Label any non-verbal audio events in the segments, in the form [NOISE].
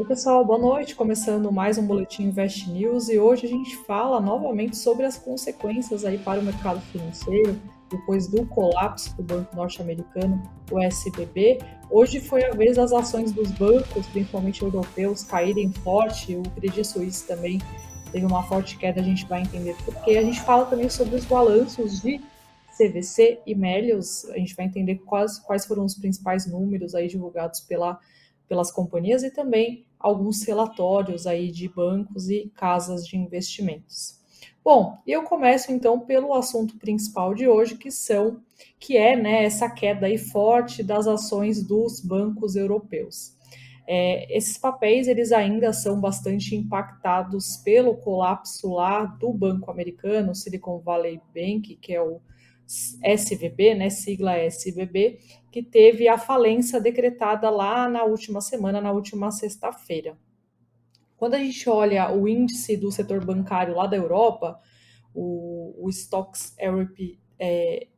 Oi, pessoal, boa noite. Começando mais um Boletim Invest News e hoje a gente fala novamente sobre as consequências aí para o mercado financeiro depois do colapso do banco norte-americano, o SBB. Hoje foi a vez das ações dos bancos, principalmente europeus, caírem forte, o Credit Suisse também teve uma forte queda, a gente vai entender porque. A gente fala também sobre os balanços de CVC e Melios, a gente vai entender quais, quais foram os principais números aí divulgados pela pelas companhias e também alguns relatórios aí de bancos e casas de investimentos. Bom, eu começo então pelo assunto principal de hoje, que são que é né, essa queda aí forte das ações dos bancos europeus. É, esses papéis eles ainda são bastante impactados pelo colapso lá do banco americano, Silicon Valley Bank, que é o SVB, né, sigla SVB, que teve a falência decretada lá na última semana, na última sexta-feira. Quando a gente olha o índice do setor bancário lá da Europa, o, o Stocks Europe, é,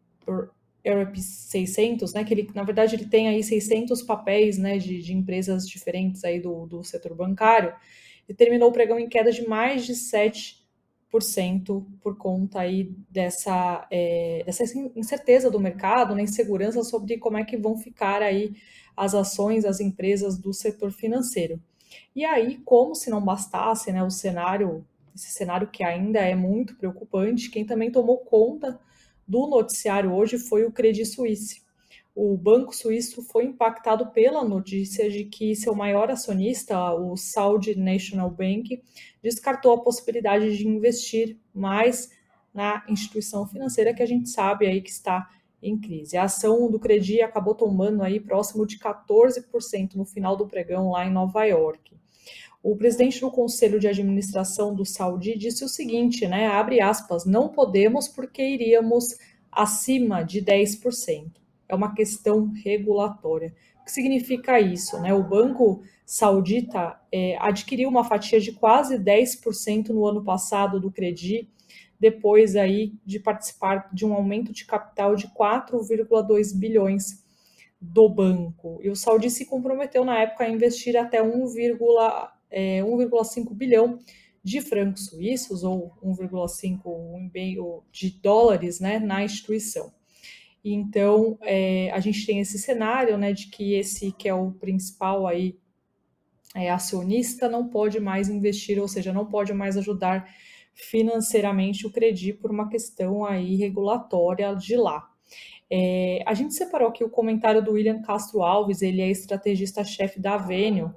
Europe 600, né, que ele, na verdade ele tem aí 600 papéis né, de, de empresas diferentes aí do, do setor bancário, e terminou o pregão em queda de mais de 7 por conta aí dessa, é, dessa incerteza do mercado, né, insegurança sobre como é que vão ficar aí as ações, as empresas do setor financeiro. E aí, como se não bastasse, né, o cenário, esse cenário que ainda é muito preocupante, quem também tomou conta do noticiário hoje foi o Credit Suisse o Banco Suíço foi impactado pela notícia de que seu maior acionista, o Saudi National Bank, descartou a possibilidade de investir mais na instituição financeira que a gente sabe aí que está em crise. A ação do Credi acabou tomando aí próximo de 14% no final do pregão lá em Nova York. O presidente do conselho de administração do Saudi disse o seguinte, né, abre aspas, não podemos porque iríamos acima de 10% é uma questão regulatória. O que significa isso? Né? O Banco Saudita é, adquiriu uma fatia de quase 10% no ano passado do Credi, depois aí de participar de um aumento de capital de 4,2 bilhões do banco. E o Saudi se comprometeu na época a investir até 1,5 é, bilhão de francos suíços ou 1,5 de dólares né, na instituição. Então, é, a gente tem esse cenário, né, de que esse que é o principal aí é, acionista não pode mais investir, ou seja, não pode mais ajudar financeiramente o Credi por uma questão aí regulatória de lá. É, a gente separou aqui o comentário do William Castro Alves, ele é estrategista-chefe da Avenue.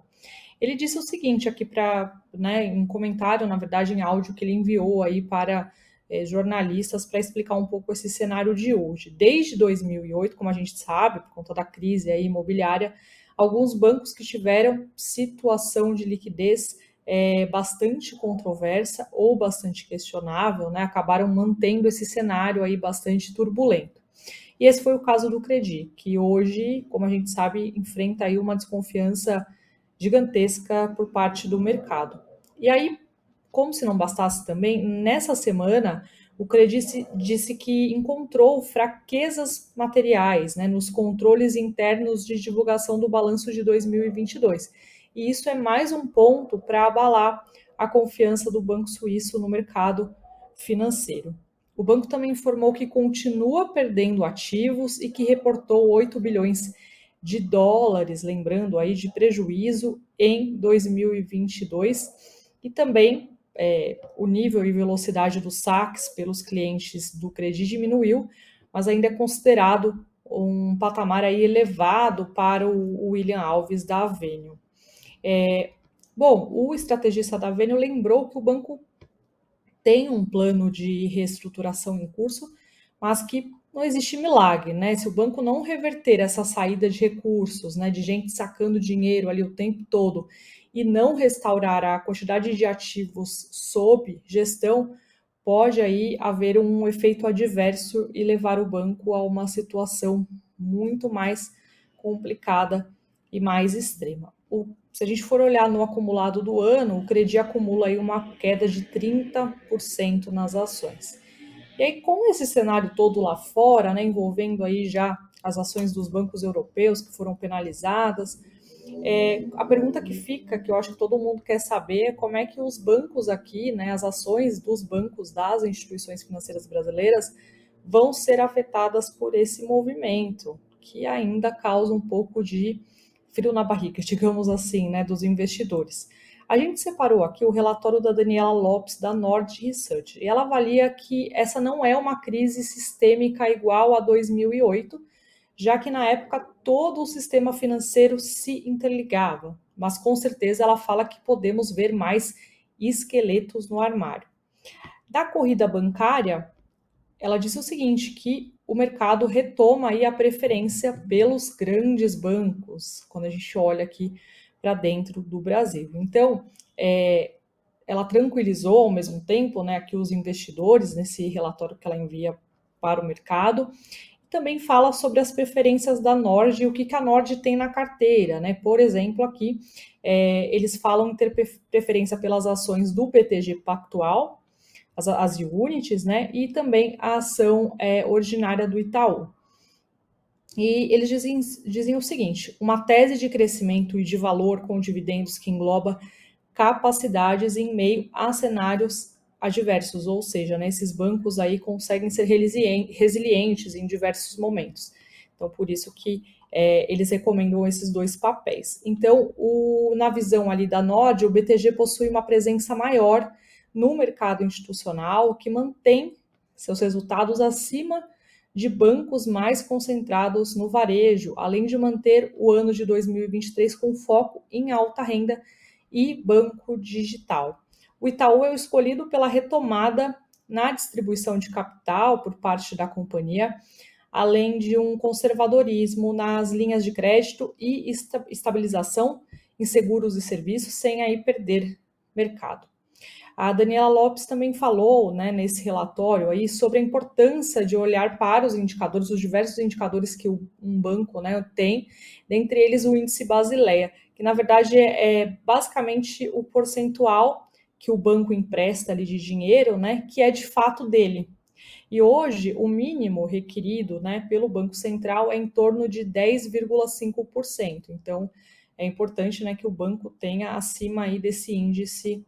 Ele disse o seguinte aqui para, né, um comentário, na verdade, em áudio que ele enviou aí para é, jornalistas para explicar um pouco esse cenário de hoje. Desde 2008, como a gente sabe, por conta da crise aí imobiliária, alguns bancos que tiveram situação de liquidez é, bastante controversa ou bastante questionável, né, acabaram mantendo esse cenário aí bastante turbulento. E esse foi o caso do Credi, que hoje, como a gente sabe, enfrenta aí uma desconfiança gigantesca por parte do mercado. E aí, como se não bastasse também, nessa semana o Credit disse que encontrou fraquezas materiais né, nos controles internos de divulgação do balanço de 2022. E isso é mais um ponto para abalar a confiança do Banco Suíço no mercado financeiro. O banco também informou que continua perdendo ativos e que reportou 8 bilhões de dólares, lembrando aí, de prejuízo em 2022 e também é, o nível e velocidade dos saques pelos clientes do Credit diminuiu, mas ainda é considerado um patamar aí elevado para o William Alves da Avenue. É, bom, o estrategista da Avenue lembrou que o banco tem um plano de reestruturação em curso, mas que não existe milagre, né? Se o banco não reverter essa saída de recursos, né, de gente sacando dinheiro ali o tempo todo e não restaurar a quantidade de ativos sob gestão, pode aí haver um efeito adverso e levar o banco a uma situação muito mais complicada e mais extrema. O, se a gente for olhar no acumulado do ano, o Credi acumula aí uma queda de 30% nas ações. E aí, com esse cenário todo lá fora, né, envolvendo aí já as ações dos bancos europeus que foram penalizadas, é, a pergunta que fica, que eu acho que todo mundo quer saber, é como é que os bancos aqui, né, as ações dos bancos das instituições financeiras brasileiras vão ser afetadas por esse movimento, que ainda causa um pouco de frio na barriga, [LAUGHS] digamos assim, né, dos investidores. A gente separou aqui o relatório da Daniela Lopes, da Nord Research, e ela avalia que essa não é uma crise sistêmica igual a 2008, já que na época todo o sistema financeiro se interligava, mas com certeza ela fala que podemos ver mais esqueletos no armário. Da corrida bancária, ela disse o seguinte, que o mercado retoma aí a preferência pelos grandes bancos, quando a gente olha aqui para dentro do Brasil. Então, é, ela tranquilizou ao mesmo tempo né, aqui os investidores nesse relatório que ela envia para o mercado. Também fala sobre as preferências da Nord e o que, que a Nord tem na carteira. Né? Por exemplo, aqui é, eles falam ter preferência pelas ações do PTG Pactual, as, as units, né? E também a ação é, ordinária do Itaú. E eles dizem, dizem o seguinte: uma tese de crescimento e de valor com dividendos que engloba capacidades em meio a cenários adversos, ou seja, né, esses bancos aí conseguem ser resilientes em diversos momentos. Então, por isso que é, eles recomendam esses dois papéis. Então, o, na visão ali da Nord, o BTG possui uma presença maior no mercado institucional que mantém seus resultados acima de bancos mais concentrados no varejo, além de manter o ano de 2023 com foco em alta renda e banco digital. O Itaú é o escolhido pela retomada na distribuição de capital por parte da companhia, além de um conservadorismo nas linhas de crédito e estabilização em seguros e serviços, sem aí perder mercado. A Daniela Lopes também falou né, nesse relatório aí sobre a importância de olhar para os indicadores, os diversos indicadores que um banco né, tem, dentre eles o índice Basileia, que na verdade é, é basicamente o percentual que o banco empresta ali de dinheiro, né, que é de fato dele. E hoje o mínimo requerido né, pelo Banco Central é em torno de 10,5%. Então é importante né, que o banco tenha acima aí desse índice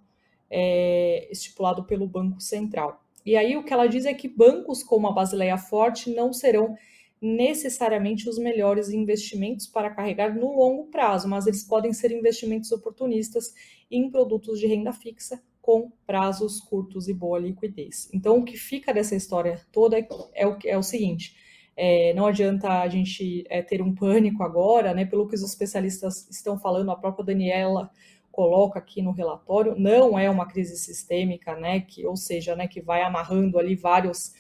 é, estipulado pelo Banco Central. E aí o que ela diz é que bancos como a Basileia Forte não serão necessariamente os melhores investimentos para carregar no longo prazo, mas eles podem ser investimentos oportunistas em produtos de renda fixa com prazos curtos e boa liquidez. Então, o que fica dessa história toda é, o, é o seguinte: é, não adianta a gente é, ter um pânico agora, né? Pelo que os especialistas estão falando, a própria Daniela coloca aqui no relatório, não é uma crise sistêmica, né, que, ou seja, né, que vai amarrando ali vários,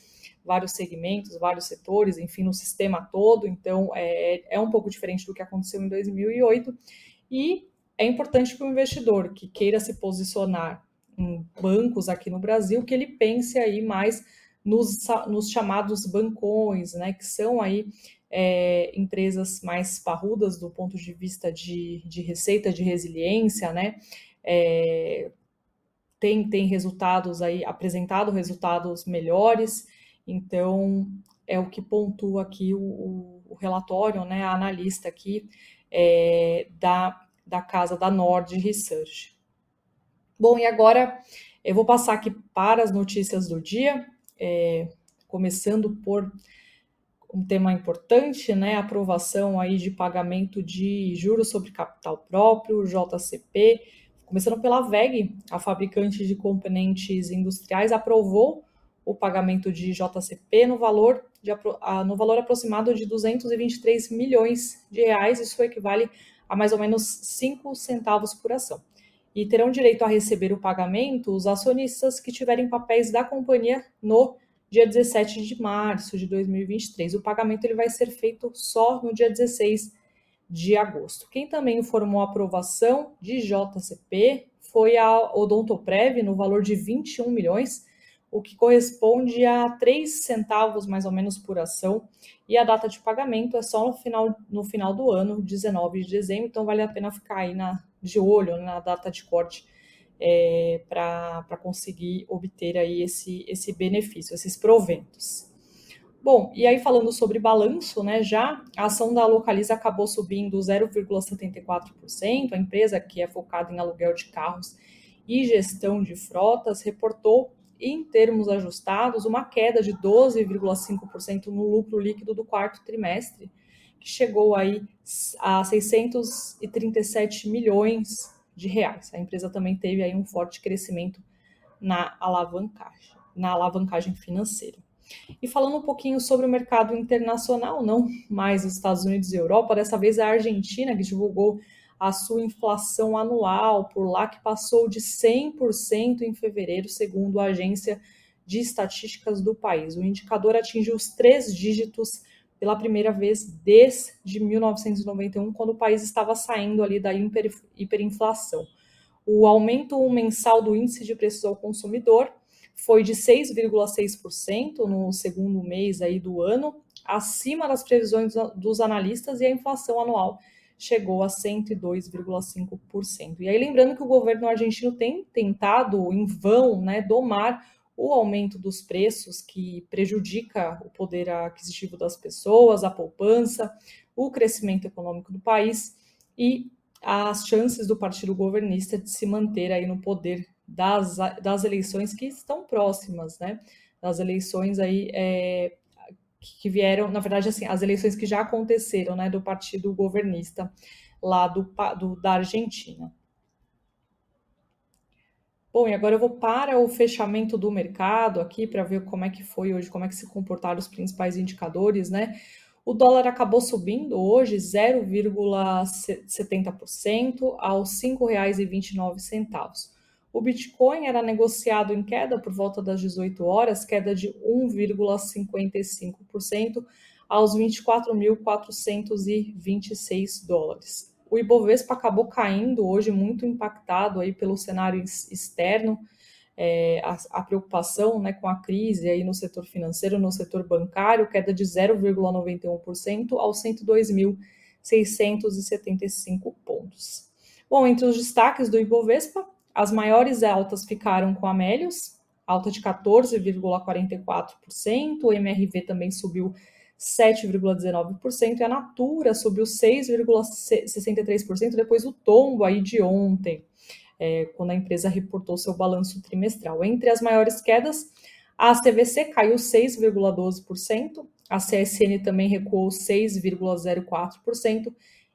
vários segmentos, vários setores, enfim, no sistema todo, então é, é um pouco diferente do que aconteceu em 2008, e é importante para o investidor que queira se posicionar em bancos aqui no Brasil, que ele pense aí mais nos, nos chamados bancões, né, que são aí é, empresas mais parrudas do ponto de vista de, de receita, de resiliência, né? É, tem, tem resultados aí, apresentado resultados melhores, então é o que pontua aqui o, o relatório, né? A analista aqui é, da, da casa da Nord Research. Bom, e agora eu vou passar aqui para as notícias do dia, é, começando por um tema importante, né? Aprovação aí de pagamento de juros sobre capital próprio, JCP. Começando pela VEG, a fabricante de componentes industriais, aprovou o pagamento de JCP no valor, de, no valor aproximado de 223 milhões de reais, isso equivale a mais ou menos 5 centavos por ação. E terão direito a receber o pagamento os acionistas que tiverem papéis da companhia no dia 17 de março de 2023. O pagamento ele vai ser feito só no dia 16 de agosto. Quem também informou a aprovação de JCP foi a Odontoprev no valor de 21 milhões, o que corresponde a 3 centavos mais ou menos por ação, e a data de pagamento é só no final, no final do ano, 19 de dezembro, então vale a pena ficar aí na, de olho na data de corte é, para conseguir obter aí esse, esse benefício, esses proventos. Bom, e aí falando sobre balanço, né, já a ação da Localiza acabou subindo 0,74%, a empresa que é focada em aluguel de carros e gestão de frotas reportou em termos ajustados uma queda de 12,5% no lucro líquido do quarto trimestre, que chegou aí a 637 milhões de reais. A empresa também teve aí um forte crescimento na alavancagem, na alavancagem financeira. E falando um pouquinho sobre o mercado internacional, não mais os Estados Unidos e Europa, dessa vez a Argentina, que divulgou a sua inflação anual por lá, que passou de 100% em fevereiro, segundo a agência de estatísticas do país. O indicador atingiu os três dígitos pela primeira vez desde 1991, quando o país estava saindo ali da hiper, hiperinflação. O aumento mensal do índice de preços ao consumidor foi de 6,6% no segundo mês aí do ano, acima das previsões dos analistas, e a inflação anual chegou a 102,5%. E aí lembrando que o governo argentino tem tentado em vão, né, domar o aumento dos preços que prejudica o poder aquisitivo das pessoas, a poupança, o crescimento econômico do país e as chances do partido governista de se manter aí no poder das, das eleições que estão próximas, né? Das eleições aí é, que vieram, na verdade, assim, as eleições que já aconteceram, né, do partido governista lá do, do da Argentina. Bom, e agora eu vou para o fechamento do mercado aqui para ver como é que foi hoje, como é que se comportaram os principais indicadores, né? O dólar acabou subindo hoje 0,70% aos R$ 5,29. O Bitcoin era negociado em queda por volta das 18 horas, queda de 1,55% aos 24.426 dólares o Ibovespa acabou caindo hoje, muito impactado aí pelo cenário externo, é, a, a, preocupação né, com a crise aí no setor financeiro, no setor bancário, queda de 0,91% aos 102.675 pontos. Bom, entre os destaques do Ibovespa, as maiores altas ficaram com a Amélios, alta de 14,44%, o MRV também subiu 7,19% e a Natura subiu 6,63% depois do tombo aí de ontem, é, quando a empresa reportou seu balanço trimestral. Entre as maiores quedas, a CVC caiu 6,12%, a CSN também recuou 6,04%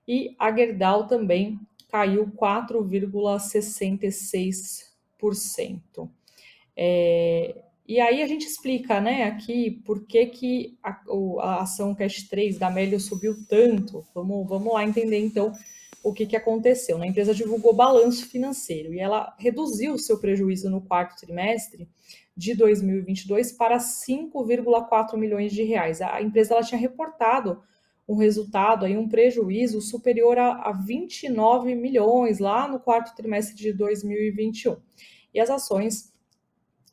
e a Gerdau também caiu 4,66%. É, e aí a gente explica, né, aqui por que, que a, a ação Cash 3 da Melio subiu tanto. Vamos, vamos lá entender então o que, que aconteceu. Né? A empresa divulgou balanço financeiro e ela reduziu o seu prejuízo no quarto trimestre de 2022 para 5,4 milhões de reais. A empresa ela tinha reportado um resultado, aí, um prejuízo superior a, a 29 milhões lá no quarto trimestre de 2021. E as ações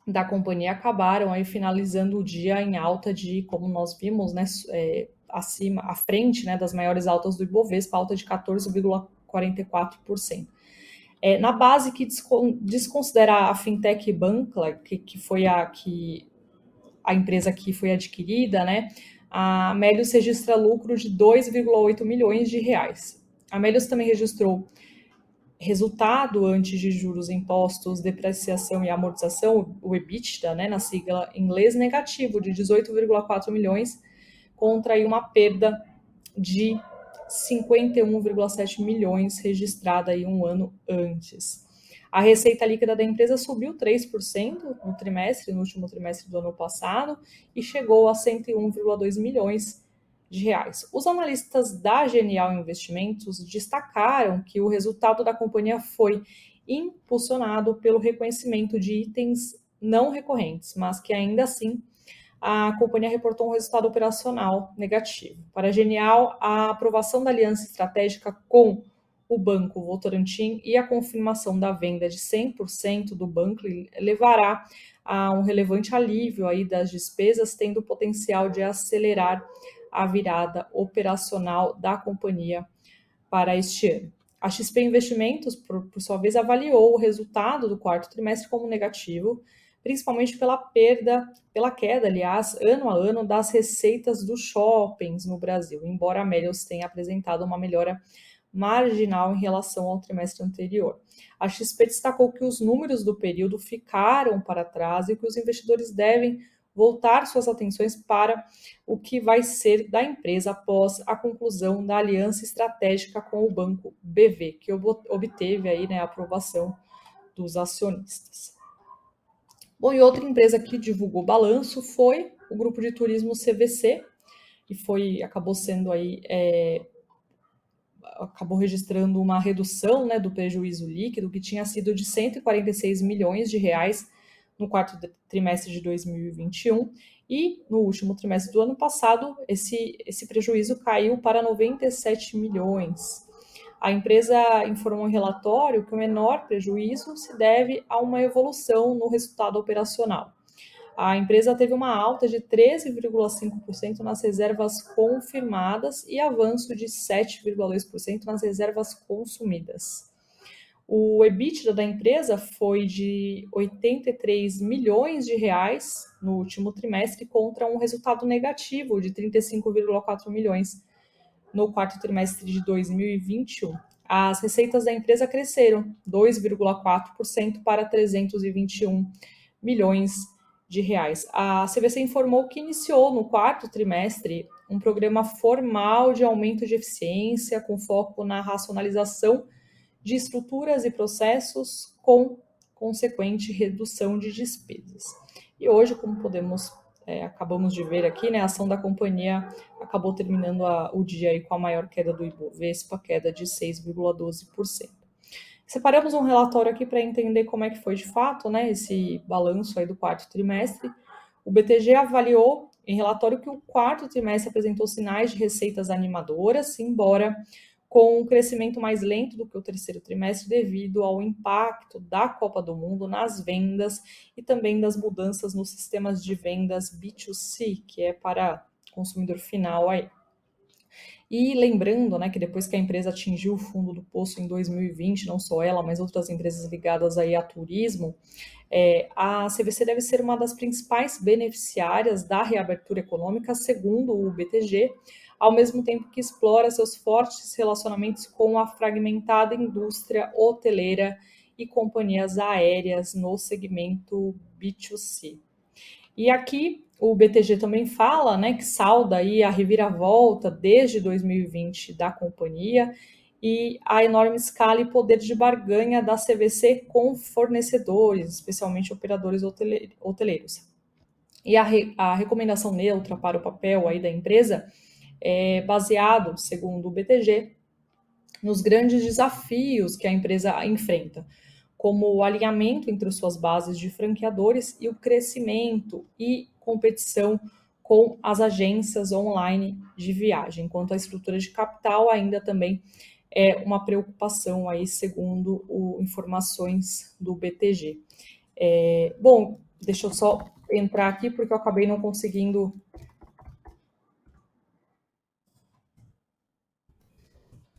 da companhia acabaram aí finalizando o dia em alta de, como nós vimos, né, é, acima, à frente né, das maiores altas do Ibovespa, alta de 14,44%. É, na base que desconsidera a fintech Bankla, que, que foi a que a empresa que foi adquirida, né, a Melius registra lucro de 2,8 milhões de reais. A Melius também registrou resultado antes de juros, impostos, depreciação e amortização, o EBITDA, né, na sigla inglês, negativo de 18,4 milhões, contra aí uma perda de 51,7 milhões registrada aí um ano antes. A receita líquida da empresa subiu 3% no trimestre, no último trimestre do ano passado, e chegou a 101,2 milhões de reais. Os analistas da Genial Investimentos destacaram que o resultado da companhia foi impulsionado pelo reconhecimento de itens não recorrentes, mas que ainda assim a companhia reportou um resultado operacional negativo. Para a Genial, a aprovação da aliança estratégica com o Banco Votorantim e a confirmação da venda de 100% do banco levará a um relevante alívio aí das despesas, tendo o potencial de acelerar a virada operacional da companhia para este ano. A XP Investimentos, por, por, sua vez, avaliou o resultado do quarto trimestre como negativo, principalmente pela perda, pela queda, aliás, ano a ano das receitas dos shoppings no Brasil, embora a Melios tenha apresentado uma melhora marginal em relação ao trimestre anterior. A XP destacou que os números do período ficaram para trás e que os investidores devem voltar suas atenções para o que vai ser da empresa após a conclusão da aliança estratégica com o banco BV, que obteve aí, né, a aprovação dos acionistas. Bom, e outra empresa que divulgou balanço foi o grupo de turismo CVC, que foi acabou sendo aí é, acabou registrando uma redução né, do prejuízo líquido que tinha sido de 146 milhões de reais no quarto trimestre de 2021 e no último trimestre do ano passado esse, esse prejuízo caiu para 97 milhões. A empresa informou em relatório que o menor prejuízo se deve a uma evolução no resultado operacional. A empresa teve uma alta de 13,5% nas reservas confirmadas e avanço de 7,2% nas reservas consumidas. O EBITDA da empresa foi de 83 milhões de reais no último trimestre contra um resultado negativo de 35,4 milhões no quarto trimestre de 2021. As receitas da empresa cresceram 2,4% para 321 milhões de reais. A CVC informou que iniciou no quarto trimestre um programa formal de aumento de eficiência com foco na racionalização de estruturas e processos com consequente redução de despesas. E hoje, como podemos é, acabamos de ver aqui, né, a ação da companhia acabou terminando a, o dia aí com a maior queda do Ibovespa, queda de 6,12%. Separamos um relatório aqui para entender como é que foi de fato, né, esse balanço aí do quarto trimestre. O BTG avaliou em relatório que o quarto trimestre apresentou sinais de receitas animadoras, embora com um crescimento mais lento do que o terceiro trimestre devido ao impacto da Copa do Mundo nas vendas e também das mudanças nos sistemas de vendas B2C, que é para consumidor final aí. E lembrando, né, que depois que a empresa atingiu o fundo do poço em 2020, não só ela, mas outras empresas ligadas aí a turismo, é, a CVC deve ser uma das principais beneficiárias da reabertura econômica, segundo o BTG, ao mesmo tempo que explora seus fortes relacionamentos com a fragmentada indústria hoteleira e companhias aéreas no segmento B2C. E aqui o BTG também fala, né, que salda aí a reviravolta desde 2020 da companhia e a enorme escala e poder de barganha da CVC com fornecedores, especialmente operadores hoteleiros. E a, re, a recomendação neutra para o papel aí da empresa é baseado, segundo o BTG, nos grandes desafios que a empresa enfrenta, como o alinhamento entre suas bases de franqueadores e o crescimento e competição com as agências online de viagem, enquanto a estrutura de capital ainda também é uma preocupação aí, segundo o, informações do BTG. É, bom, deixa eu só entrar aqui porque eu acabei não conseguindo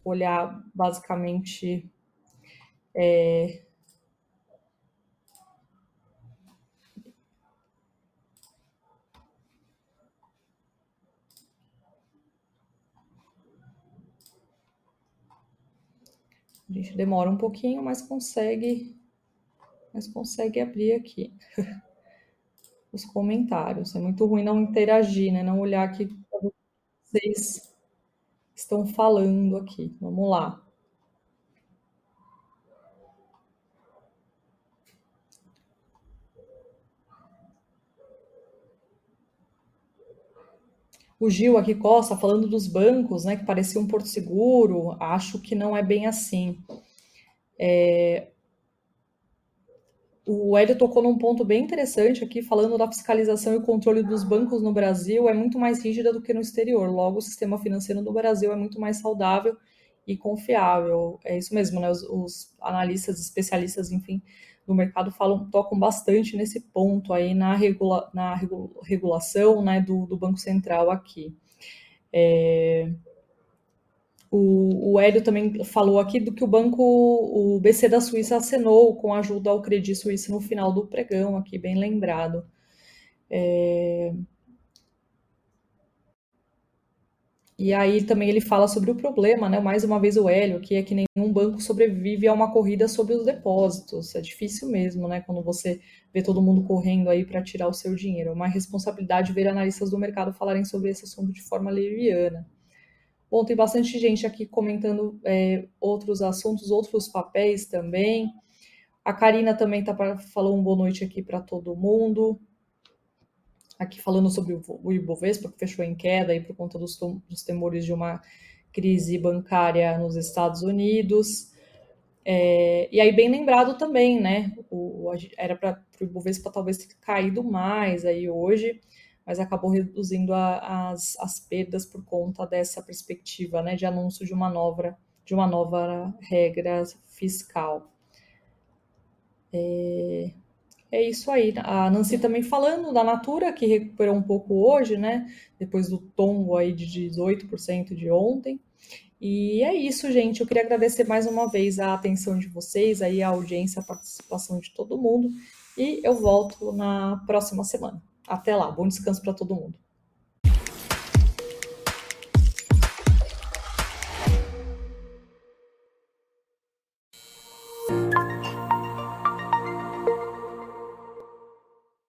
olhar basicamente é, A gente demora um pouquinho, mas consegue, mas consegue abrir aqui [LAUGHS] os comentários. É muito ruim não interagir, né? Não olhar aqui vocês estão falando aqui. Vamos lá. O Gil aqui Costa falando dos bancos, né, que parecia um porto seguro, acho que não é bem assim. É, o Hélio tocou num ponto bem interessante aqui, falando da fiscalização e controle dos bancos no Brasil é muito mais rígida do que no exterior. Logo, o sistema financeiro do Brasil é muito mais saudável e confiável. É isso mesmo, né? Os, os analistas, especialistas, enfim, do mercado falam, tocam bastante nesse ponto aí na, regula, na regulação né, do, do Banco Central aqui. É... O, o Hélio também falou aqui do que o banco, o BC da Suíça acenou com ajuda ao Credit Suisse no final do pregão, aqui bem lembrado. É... E aí também ele fala sobre o problema, né? Mais uma vez o Hélio, que é que nenhum banco sobrevive a uma corrida sobre os depósitos. É difícil mesmo, né? Quando você vê todo mundo correndo aí para tirar o seu dinheiro. É uma responsabilidade ver analistas do mercado falarem sobre esse assunto de forma leviana. Bom, tem bastante gente aqui comentando é, outros assuntos, outros papéis também. A Karina também tá pra, falou um boa noite aqui para todo mundo aqui falando sobre o Ibovespa, que fechou em queda aí por conta dos, dos temores de uma crise bancária nos Estados Unidos. É, e aí, bem lembrado também, né? O, era para o Ibovespa talvez ter caído mais aí hoje, mas acabou reduzindo a, as, as perdas por conta dessa perspectiva, né? De anúncio de uma nova, de uma nova regra fiscal. É, é isso aí. A Nancy também falando da Natura, que recuperou um pouco hoje, né? Depois do tombo aí de 18% de ontem. E é isso, gente. Eu queria agradecer mais uma vez a atenção de vocês, aí a audiência, a participação de todo mundo. E eu volto na próxima semana. Até lá. Bom descanso para todo mundo.